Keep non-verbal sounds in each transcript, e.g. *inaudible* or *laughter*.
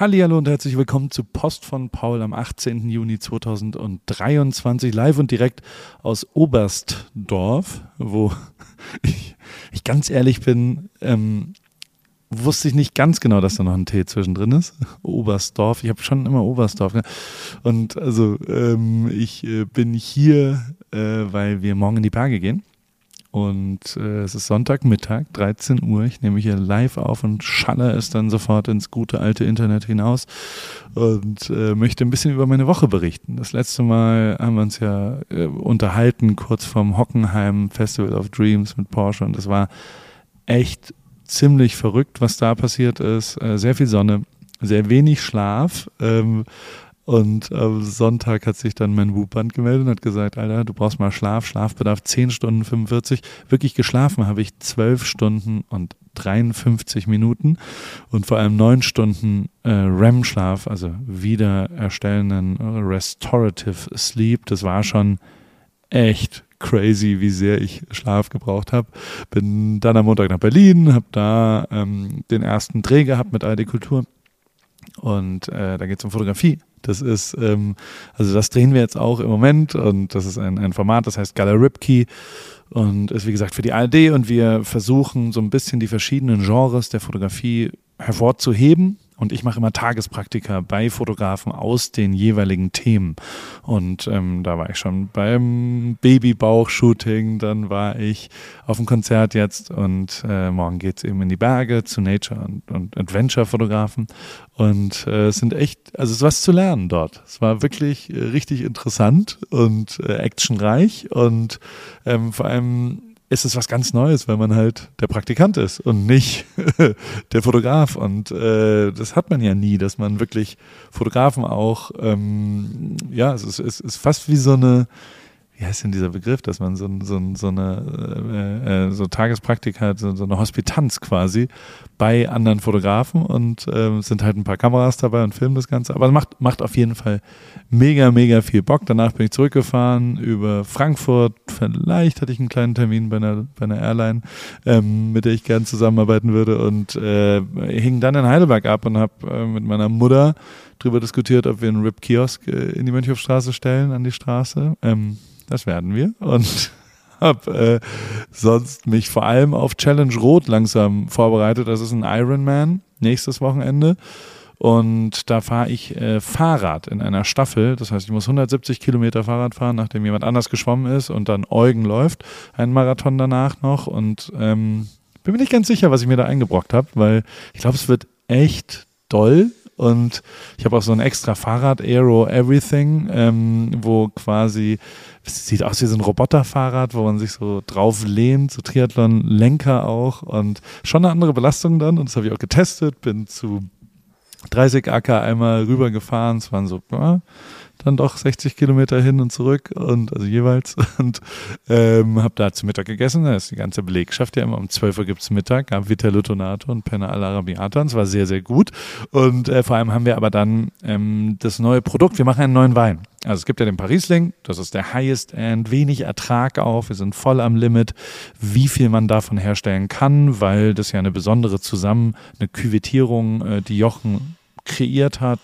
Hallo und herzlich willkommen zu Post von Paul am 18. Juni 2023 live und direkt aus Oberstdorf, wo *laughs* ich, ich ganz ehrlich bin, ähm, wusste ich nicht ganz genau, dass da noch ein T zwischendrin ist. *laughs* Oberstdorf, ich habe schon immer Oberstdorf. Ne? Und also ähm, ich äh, bin hier, äh, weil wir morgen in die Berge gehen. Und äh, es ist Sonntagmittag, 13 Uhr. Ich nehme hier live auf und schalle es dann sofort ins gute alte Internet hinaus und äh, möchte ein bisschen über meine Woche berichten. Das letzte Mal haben wir uns ja äh, unterhalten, kurz vorm Hockenheim Festival of Dreams mit Porsche. Und das war echt ziemlich verrückt, was da passiert ist. Äh, sehr viel Sonne, sehr wenig Schlaf. Ähm, und am Sonntag hat sich dann mein Wupband gemeldet und hat gesagt, Alter, du brauchst mal Schlaf, Schlafbedarf 10 Stunden 45. Wirklich geschlafen habe ich 12 Stunden und 53 Minuten und vor allem 9 Stunden äh, REM-Schlaf, also wiedererstellenden äh, Restorative Sleep. Das war schon echt crazy, wie sehr ich Schlaf gebraucht habe. Bin dann am Montag nach Berlin, habe da ähm, den ersten Dreh gehabt mit ARD Kultur und äh, da geht es um Fotografie. Das ist, ähm, also das drehen wir jetzt auch im Moment und das ist ein, ein Format, das heißt Gala Ripkey und ist wie gesagt für die ARD und wir versuchen so ein bisschen die verschiedenen Genres der Fotografie hervorzuheben und ich mache immer Tagespraktika bei Fotografen aus den jeweiligen Themen. Und ähm, da war ich schon beim Babybauch-Shooting, dann war ich auf dem Konzert jetzt und äh, morgen geht's eben in die Berge zu Nature- und, und Adventure-Fotografen. Und äh, es sind echt, also es ist was zu lernen dort. Es war wirklich äh, richtig interessant und äh, actionreich und ähm, vor allem ist es was ganz Neues, weil man halt der Praktikant ist und nicht *laughs* der Fotograf. Und äh, das hat man ja nie, dass man wirklich Fotografen auch, ähm, ja, es ist, es ist fast wie so eine, wie heißt denn dieser Begriff, dass man so, so, so eine äh, äh, so Tagespraktik hat, so, so, eine Hospitanz quasi bei anderen Fotografen und äh, sind halt ein paar Kameras dabei und filmen das Ganze. Aber es macht, macht auf jeden Fall mega, mega viel Bock. Danach bin ich zurückgefahren über Frankfurt. Vielleicht hatte ich einen kleinen Termin bei einer, bei einer Airline, ähm, mit der ich gern zusammenarbeiten würde und äh, hing dann in Heidelberg ab und habe äh, mit meiner Mutter drüber diskutiert, ob wir einen RIP-Kiosk äh, in die Mönchhofstraße stellen, an die Straße. Ähm, das werden wir. Und *laughs* habe äh, sonst mich vor allem auf Challenge Rot langsam vorbereitet. Das ist ein Ironman nächstes Wochenende. Und da fahre ich äh, Fahrrad in einer Staffel. Das heißt, ich muss 170 Kilometer Fahrrad fahren, nachdem jemand anders geschwommen ist und dann Eugen läuft. Ein Marathon danach noch. Und ähm, bin mir nicht ganz sicher, was ich mir da eingebrockt habe, weil ich glaube, es wird echt doll. Und ich habe auch so ein extra Fahrrad, Aero Everything, ähm, wo quasi, es sieht aus wie so ein Roboterfahrrad, wo man sich so drauf lehnt, so Triathlon-Lenker auch und schon eine andere Belastung dann. Und das habe ich auch getestet, bin zu 30 AK einmal rübergefahren. Es waren so ja, dann doch 60 Kilometer hin und zurück und also jeweils *laughs* und ähm, habe da zu Mittag gegessen. Da ist die ganze Belegschaft ja immer um 12 Uhr gibt es Mittag, gab Vitello Tonato und Penna alla Arabiata und es war sehr, sehr gut. Und äh, vor allem haben wir aber dann ähm, das neue Produkt, wir machen einen neuen Wein. Also es gibt ja den Parisling, das ist der Highest End, wenig Ertrag auch, wir sind voll am Limit, wie viel man davon herstellen kann, weil das ja eine besondere Zusammen, eine Küvettierung, äh, die Jochen kreiert hat,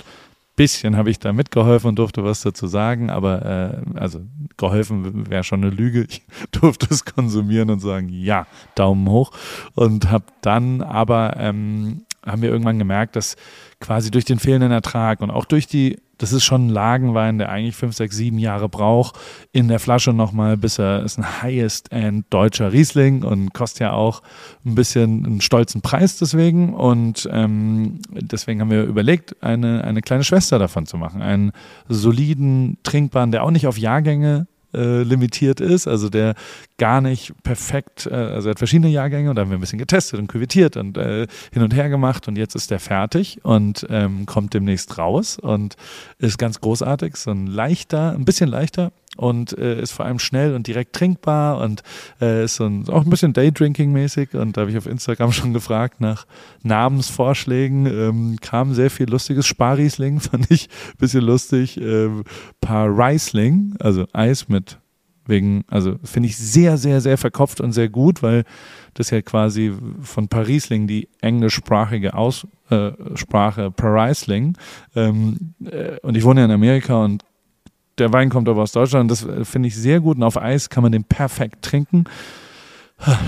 bisschen habe ich da mitgeholfen und durfte was dazu sagen, aber äh, also geholfen wäre schon eine Lüge. Ich *laughs* durfte es konsumieren und sagen, ja, Daumen hoch. Und habe dann aber, ähm, haben wir irgendwann gemerkt, dass quasi durch den fehlenden Ertrag und auch durch die das ist schon ein Lagenwein, der eigentlich fünf, sechs, sieben Jahre braucht. In der Flasche nochmal, bis er ist ein Highest-End deutscher Riesling und kostet ja auch ein bisschen einen stolzen Preis deswegen. Und ähm, deswegen haben wir überlegt, eine, eine kleine Schwester davon zu machen. Einen soliden, trinkbaren, der auch nicht auf Jahrgänge äh, limitiert ist, also der gar nicht perfekt, äh, also er hat verschiedene Jahrgänge und da haben wir ein bisschen getestet und küvettiert und äh, hin und her gemacht und jetzt ist der fertig und ähm, kommt demnächst raus und ist ganz großartig, so ein leichter, ein bisschen leichter, und äh, ist vor allem schnell und direkt trinkbar und äh, ist so ein, auch ein bisschen Daydrinking-mäßig. Und da habe ich auf Instagram *laughs* schon gefragt nach Namensvorschlägen. Ähm, kam sehr viel lustiges. Sparriesling *laughs* fand ich ein bisschen lustig. Ähm, paar Riesling, also Eis mit wegen, also finde ich sehr, sehr, sehr verkopft und sehr gut, weil das ja quasi von Parisling die englischsprachige Aus Fachsprache Parisling. Ähm, äh, und ich wohne ja in Amerika und der Wein kommt aber aus Deutschland. Das äh, finde ich sehr gut. Und auf Eis kann man den perfekt trinken.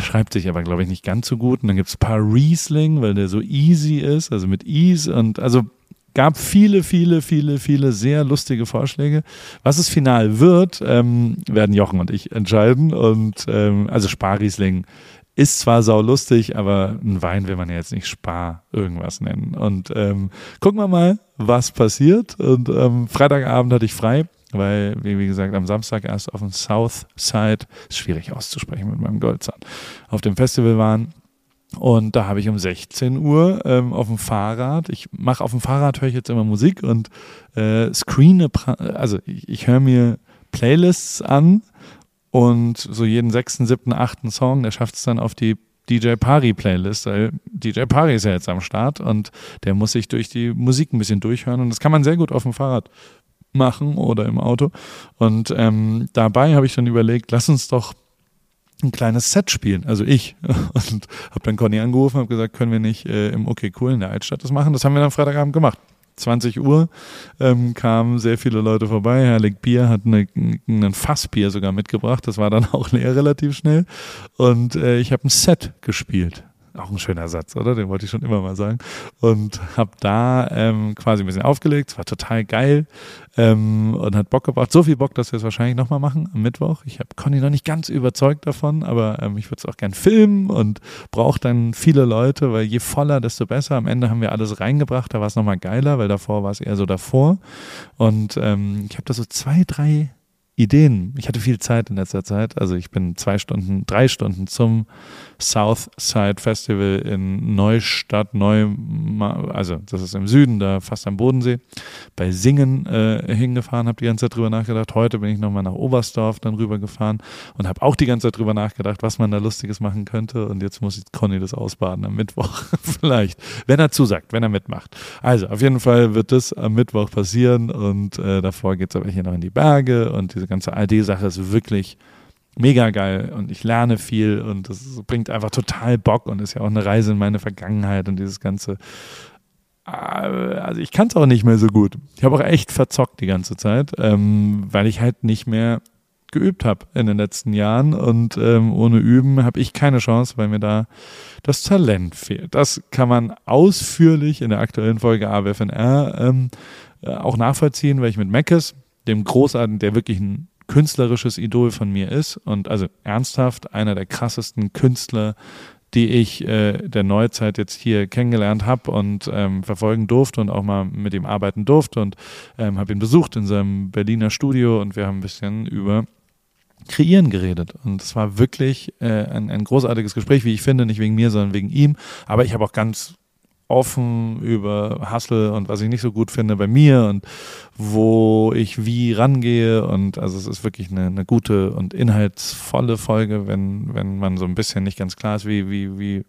Schreibt sich aber, glaube ich, nicht ganz so gut. Und dann gibt es paar Riesling, weil der so easy ist, also mit Ease. Und also gab viele, viele, viele, viele sehr lustige Vorschläge. Was es final wird, ähm, werden Jochen und ich entscheiden. Und ähm, also Sparriesling ist zwar sau lustig, aber ein Wein will man ja jetzt nicht Spar irgendwas nennen. Und ähm, gucken wir mal, was passiert. Und ähm, Freitagabend hatte ich frei weil wie gesagt, am Samstag erst auf dem South Side, ist schwierig auszusprechen mit meinem Goldzahn, auf dem Festival waren. Und da habe ich um 16 Uhr ähm, auf dem Fahrrad, ich mache auf dem Fahrrad, höre ich jetzt immer Musik und äh, screene, also ich, ich höre mir Playlists an und so jeden sechsten, siebten, achten Song, der schafft es dann auf die DJ Pari Playlist, weil DJ Pari ist ja jetzt am Start und der muss sich durch die Musik ein bisschen durchhören und das kann man sehr gut auf dem Fahrrad machen oder im Auto. Und ähm, dabei habe ich dann überlegt, lass uns doch ein kleines Set spielen, also ich. *laughs* Und habe dann Conny angerufen, habe gesagt, können wir nicht äh, im Okay Cool in der Altstadt das machen? Das haben wir dann Freitagabend gemacht. 20 Uhr ähm, kamen sehr viele Leute vorbei. Herrlich Bier hat eine, ein Fassbier sogar mitgebracht. Das war dann *laughs* auch leer relativ schnell. Und äh, ich habe ein Set gespielt. Auch ein schöner Satz, oder? Den wollte ich schon immer mal sagen. Und habe da ähm, quasi ein bisschen aufgelegt. Es war total geil ähm, und hat Bock gebracht. So viel Bock, dass wir es wahrscheinlich nochmal machen am Mittwoch. Ich habe Conny noch nicht ganz überzeugt davon, aber ähm, ich würde es auch gern filmen und brauche dann viele Leute, weil je voller, desto besser. Am Ende haben wir alles reingebracht. Da war es nochmal geiler, weil davor war es eher so davor. Und ähm, ich habe da so zwei, drei Ideen. Ich hatte viel Zeit in letzter Zeit. Also ich bin zwei Stunden, drei Stunden zum Southside Festival in Neustadt, Neu, also das ist im Süden, da fast am Bodensee, bei Singen äh, hingefahren, habe die ganze Zeit drüber nachgedacht. Heute bin ich nochmal nach Oberstdorf dann rübergefahren und habe auch die ganze Zeit drüber nachgedacht, was man da Lustiges machen könnte. Und jetzt muss ich Conny das ausbaden am Mittwoch *laughs* vielleicht, wenn er zusagt, wenn er mitmacht. Also auf jeden Fall wird das am Mittwoch passieren und äh, davor geht es aber hier noch in die Berge und diese ganze AD-Sache ist wirklich mega geil und ich lerne viel und das bringt einfach total Bock und ist ja auch eine Reise in meine Vergangenheit und dieses ganze. Äh, also ich kann es auch nicht mehr so gut. Ich habe auch echt verzockt die ganze Zeit, ähm, weil ich halt nicht mehr geübt habe in den letzten Jahren und ähm, ohne Üben habe ich keine Chance, weil mir da das Talent fehlt. Das kann man ausführlich in der aktuellen Folge AWFNR ähm, äh, auch nachvollziehen, weil ich mit Meckes, dem Großartigen, der wirklich ein künstlerisches Idol von mir ist und also ernsthaft einer der krassesten Künstler, die ich äh, der Neuzeit jetzt hier kennengelernt habe und ähm, verfolgen durfte und auch mal mit ihm arbeiten durfte und ähm, habe ihn besucht in seinem Berliner Studio und wir haben ein bisschen über Kreieren geredet. Und es war wirklich äh, ein, ein großartiges Gespräch, wie ich finde, nicht wegen mir, sondern wegen ihm. Aber ich habe auch ganz offen über Hustle und was ich nicht so gut finde bei mir und wo ich wie rangehe und also es ist wirklich eine, eine gute und inhaltsvolle Folge, wenn, wenn man so ein bisschen nicht ganz klar ist, wie, wie, wie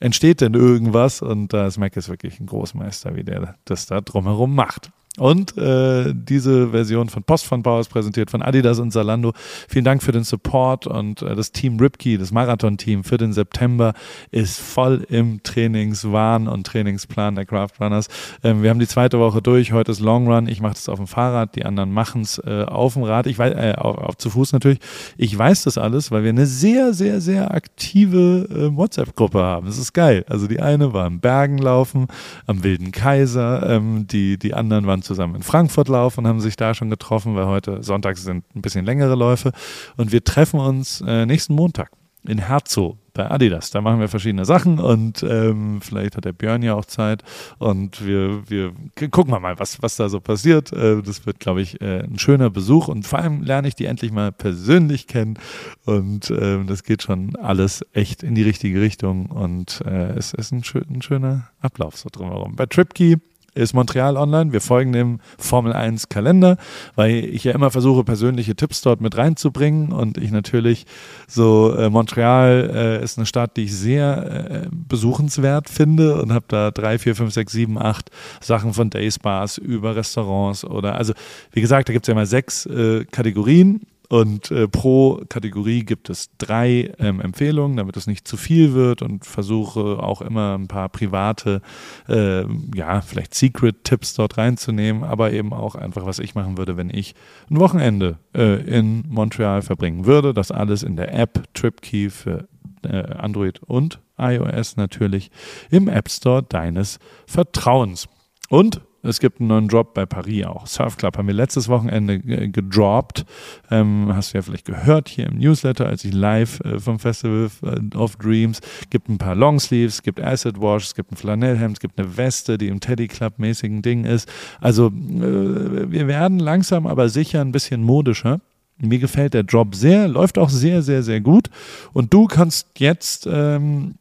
entsteht denn irgendwas und da ist Mac ist wirklich ein Großmeister, wie der das da drumherum macht. Und äh, diese Version von Post von Bauer ist präsentiert von Adidas und Zalando. Vielen Dank für den Support und äh, das Team Ripkey, das Marathon-Team für den September ist voll im Trainingswahn und Trainingsplan der Craft Runners. Ähm, wir haben die zweite Woche durch. Heute ist Long Run. Ich mache das auf dem Fahrrad. Die anderen machen es äh, auf dem Rad. Ich weiß, äh, auf, auf, zu Fuß natürlich. Ich weiß das alles, weil wir eine sehr, sehr, sehr aktive äh, WhatsApp-Gruppe haben. Das ist geil. Also die eine war im Bergen laufen, am Wilden Kaiser. Ähm, die, die anderen waren zusammen in Frankfurt laufen und haben sich da schon getroffen, weil heute Sonntags sind ein bisschen längere Läufe. Und wir treffen uns äh, nächsten Montag in Herzog bei Adidas. Da machen wir verschiedene Sachen und ähm, vielleicht hat der Björn ja auch Zeit und wir, wir gucken wir mal, was, was da so passiert. Äh, das wird, glaube ich, äh, ein schöner Besuch und vor allem lerne ich die endlich mal persönlich kennen und äh, das geht schon alles echt in die richtige Richtung und äh, es ist ein, schön, ein schöner Ablauf so drumherum. Bei Tripkey ist Montreal online. Wir folgen dem Formel 1 Kalender, weil ich ja immer versuche, persönliche Tipps dort mit reinzubringen. Und ich natürlich so, äh, Montreal äh, ist eine Stadt, die ich sehr äh, besuchenswert finde und habe da drei, vier, fünf, sechs, sieben, acht Sachen von Days Bars über Restaurants oder, also wie gesagt, da gibt es ja mal sechs äh, Kategorien Und äh, pro Kategorie gibt es drei ähm, Empfehlungen, damit es nicht zu viel wird und versuche auch immer ein paar private, äh, ja, vielleicht Secret-Tipps dort reinzunehmen, aber eben auch einfach, was ich machen würde, wenn ich ein Wochenende äh, in Montreal verbringen würde. Das alles in der App TripKey für äh, Android und iOS natürlich im App Store deines Vertrauens. Und es gibt einen neuen Drop bei Paris auch. Surf Club haben wir letztes Wochenende gedroppt. Ähm, hast du ja vielleicht gehört hier im Newsletter, als ich live äh, vom Festival äh, of Dreams. Gibt ein paar Longsleeves, gibt Acid Wash, es gibt ein Flanellhemd, es gibt eine Weste, die im Teddy Club mäßigen Ding ist. Also äh, wir werden langsam aber sicher ein bisschen modischer. Mir gefällt der Drop sehr, läuft auch sehr, sehr, sehr gut. Und du kannst jetzt ähm,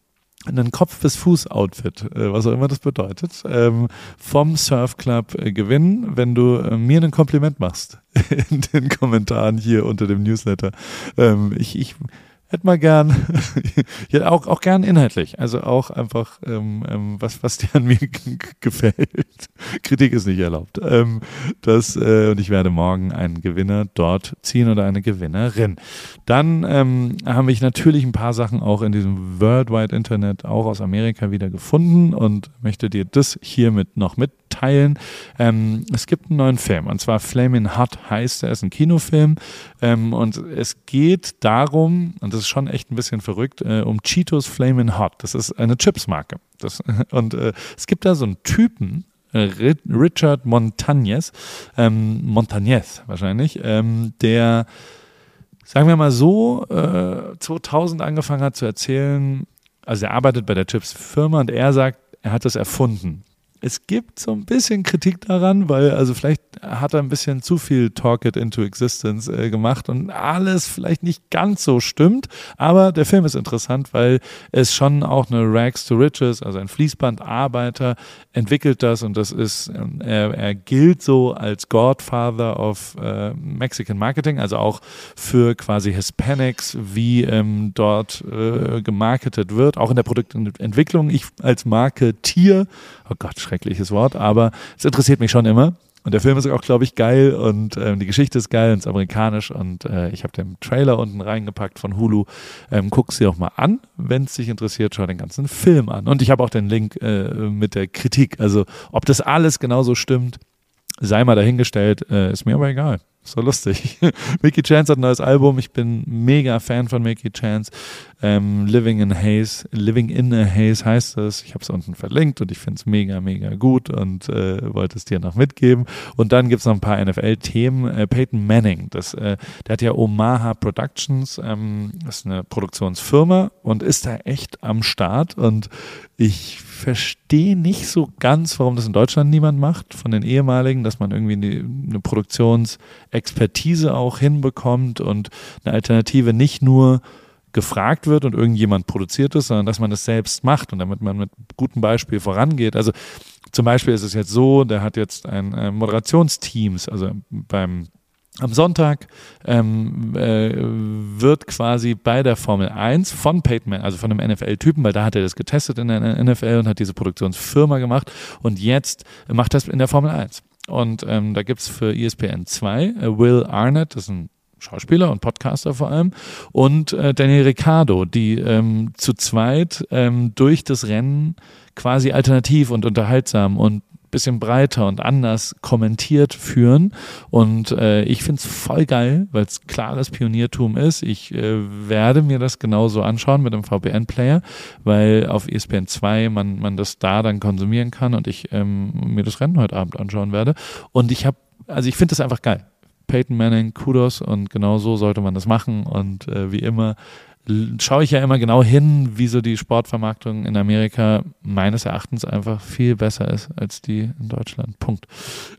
einen Kopf- bis Fuß-Outfit, äh, was auch immer das bedeutet, ähm, vom Surf Club äh, gewinnen, wenn du äh, mir ein Kompliment machst *laughs* in den Kommentaren hier unter dem Newsletter. Ähm, ich, ich hätte mal gern, *laughs* auch, auch gern inhaltlich, also auch einfach, ähm, was, was dir an mir *laughs* gefällt. *laughs* Kritik ist nicht erlaubt. Ähm, das, äh, und ich werde morgen einen Gewinner dort ziehen oder eine Gewinnerin. Dann ähm, habe ich natürlich ein paar Sachen auch in diesem Worldwide Internet, auch aus Amerika wieder gefunden und möchte dir das hiermit noch mitteilen. Ähm, es gibt einen neuen Film und zwar Flaming Hot heißt er, ist ein Kinofilm ähm, und es geht darum, und das ist schon echt ein bisschen verrückt, äh, um Cheetos Flamin' Hot. Das ist eine Chipsmarke. Das, *laughs* und äh, es gibt da so einen Typen, äh, Richard Montañez, ähm, Montañez wahrscheinlich, ähm, der, sagen wir mal so, äh, 2000 angefangen hat zu erzählen, also er arbeitet bei der Chips-Firma und er sagt, er hat das erfunden. Es gibt so ein bisschen Kritik daran, weil also vielleicht hat er ein bisschen zu viel Talk It into Existence äh, gemacht und alles vielleicht nicht ganz so stimmt. Aber der Film ist interessant, weil es schon auch eine Rags to Riches, also ein Fließbandarbeiter, entwickelt das und das ist, ähm, er, er gilt so als Godfather of äh, Mexican Marketing, also auch für quasi Hispanics, wie ähm, dort äh, gemarketet wird, auch in der Produktentwicklung. Ich als Marketier, oh Gott, schreckliches Wort, aber es interessiert mich schon immer. Und der Film ist auch, glaube ich, geil und ähm, die Geschichte ist geil und ist amerikanisch und äh, ich habe den Trailer unten reingepackt von Hulu. Ähm, guck sie auch mal an, wenn es dich interessiert, schau den ganzen Film an. Und ich habe auch den Link äh, mit der Kritik. Also ob das alles genauso stimmt, sei mal dahingestellt, äh, ist mir aber egal. So lustig. *laughs* Mickey Chance hat ein neues Album. Ich bin mega Fan von Mickey Chance. Ähm, Living in Haze, Living in a Haze heißt es. Ich habe es unten verlinkt und ich finde es mega, mega gut und äh, wollte es dir noch mitgeben. Und dann gibt es noch ein paar NFL-Themen. Äh, Peyton Manning, das, äh, der hat ja Omaha Productions, ähm, das ist eine Produktionsfirma und ist da echt am Start. Und ich verstehe nicht so ganz, warum das in Deutschland niemand macht, von den ehemaligen, dass man irgendwie eine, eine Produktionsexpertise auch hinbekommt und eine Alternative nicht nur gefragt wird und irgendjemand produziert es, sondern dass man es selbst macht und damit man mit gutem Beispiel vorangeht. Also zum Beispiel ist es jetzt so, der hat jetzt ein äh, Moderationsteams, also beim am Sonntag ähm, äh, wird quasi bei der Formel 1 von Peyton Manning, also von einem NFL-Typen, weil da hat er das getestet in der NFL und hat diese Produktionsfirma gemacht und jetzt macht das in der Formel 1. Und ähm, da gibt es für ESPN 2 äh, Will Arnett, das ist ein Schauspieler und Podcaster vor allem, und äh, Daniel Ricciardo, die ähm, zu zweit ähm, durch das Rennen quasi alternativ und unterhaltsam und bisschen breiter und anders kommentiert führen. Und äh, ich finde es voll geil, weil es klares Pioniertum ist. Ich äh, werde mir das genauso anschauen mit einem VPN-Player, weil auf ESPN 2 man, man das da dann konsumieren kann und ich ähm, mir das Rennen heute Abend anschauen werde. Und ich habe, also ich finde das einfach geil. Peyton Manning, Kudos und genau so sollte man das machen. Und äh, wie immer schaue ich ja immer genau hin, wie so die Sportvermarktung in Amerika meines Erachtens einfach viel besser ist als die in Deutschland. Punkt.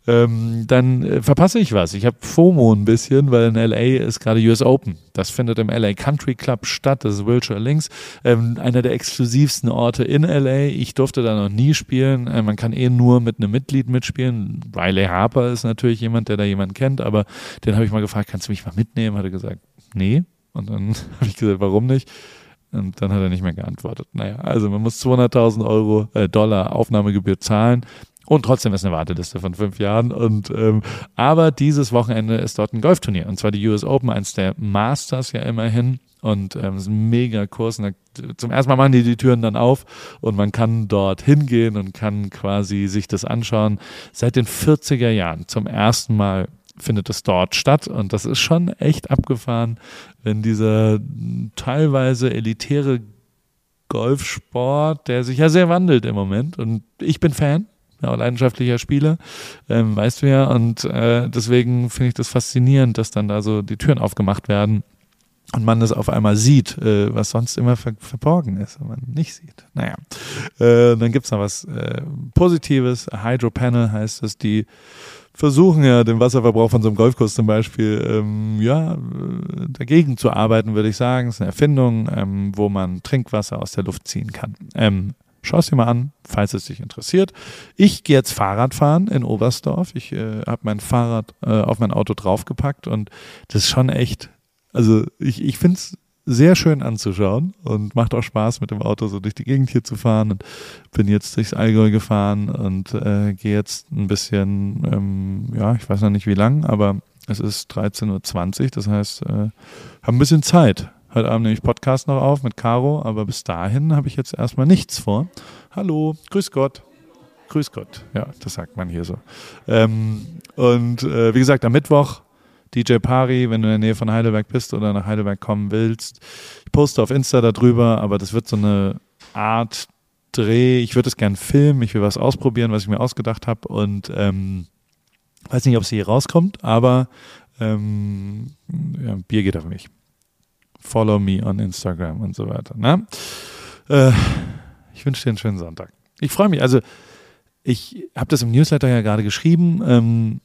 Ähm, dann äh, verpasse ich was. Ich habe FOMO ein bisschen, weil in LA ist gerade US Open. Das findet im LA Country Club statt. Das ist Wilshire Links. Ähm, einer der exklusivsten Orte in LA. Ich durfte da noch nie spielen. Äh, man kann eh nur mit einem Mitglied mitspielen. Riley Harper ist natürlich jemand, der da jemanden kennt, aber den habe ich mal gefragt, kannst du mich mal mitnehmen? Hat er gesagt, nee, und dann *laughs* habe ich gesagt, warum nicht? Und dann hat er nicht mehr geantwortet. Naja, also man muss 200.000 Euro, äh, Dollar Aufnahmegebühr zahlen Und trotzdem ist eine Warteliste von fünf Jahren. Und ähm, aber dieses Wochenende ist dort ein Golfturnier. Und zwar die US Open, eins der Masters ja immerhin. Und ähm, ist ein mega Kurs. Und zum ersten Mal machen die die Türen dann auf und man kann dort hingehen und kann quasi sich das anschauen. Seit den 40er Jahren zum ersten Mal findet es dort statt. Und das ist schon echt abgefahren, wenn dieser teilweise elitäre Golfsport, der sich ja sehr wandelt im Moment. Und ich bin Fan, ja, leidenschaftlicher Spieler, ähm, weißt du ja. Und äh, deswegen finde ich das faszinierend, dass dann da so die Türen aufgemacht werden und man das auf einmal sieht, äh, was sonst immer ver verborgen ist, wenn man nicht sieht. Naja, äh, dann gibt's noch was äh, Positives. Hydro Panel heißt es, die versuchen ja den Wasserverbrauch von so einem Golfkurs zum Beispiel ähm, ja äh, dagegen zu arbeiten, würde ich sagen. Es ist eine Erfindung, ähm, wo man Trinkwasser aus der Luft ziehen kann. Ähm, Schau es dir mal an, falls es dich interessiert. Ich gehe jetzt Fahrrad fahren in Oberstdorf. Ich äh, habe mein Fahrrad äh, auf mein Auto draufgepackt und das ist schon echt, also ich, ich finde es sehr schön anzuschauen und macht auch Spaß mit dem Auto so durch die Gegend hier zu fahren und bin jetzt durchs Allgäu gefahren und äh, gehe jetzt ein bisschen, ähm, ja, ich weiß noch nicht wie lang, aber es ist 13.20 Uhr, das heißt, äh, habe ein bisschen Zeit Heute Abend nehme ich Podcast noch auf mit Caro, aber bis dahin habe ich jetzt erstmal nichts vor. Hallo, grüß Gott. Grüß Gott, ja, das sagt man hier so. Ähm, und äh, wie gesagt, am Mittwoch DJ Pari, wenn du in der Nähe von Heidelberg bist oder nach Heidelberg kommen willst. Ich poste auf Insta darüber, aber das wird so eine Art Dreh. Ich würde es gern filmen, ich will was ausprobieren, was ich mir ausgedacht habe und ähm, weiß nicht, ob es hier rauskommt, aber ähm, ja, Bier geht auf mich follow me on Instagram und so weiter. Ne? Äh, ich wünsche dir einen schönen Sonntag. Ich freue mich. Also, ich habe das im Newsletter ja gerade geschrieben. Ähm,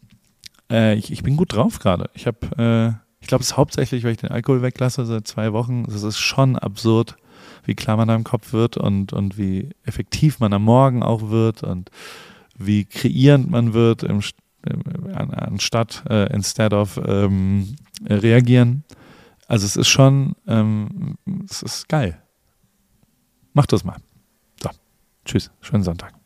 äh, ich, ich, bin gut drauf gerade. Ich habe, äh, ich glaube, es ist hauptsächlich, weil ich den Alkohol weglasse seit zwei Wochen. Es ist schon absurd, wie klar man da im Kopf wird und, und wie effektiv man am Morgen auch wird und wie kreierend man wird im, anstatt äh, instead of ähm, reagieren. Also es ist schon, ähm, es ist geil. Mach das mal. So, tschüss, schönen Sonntag.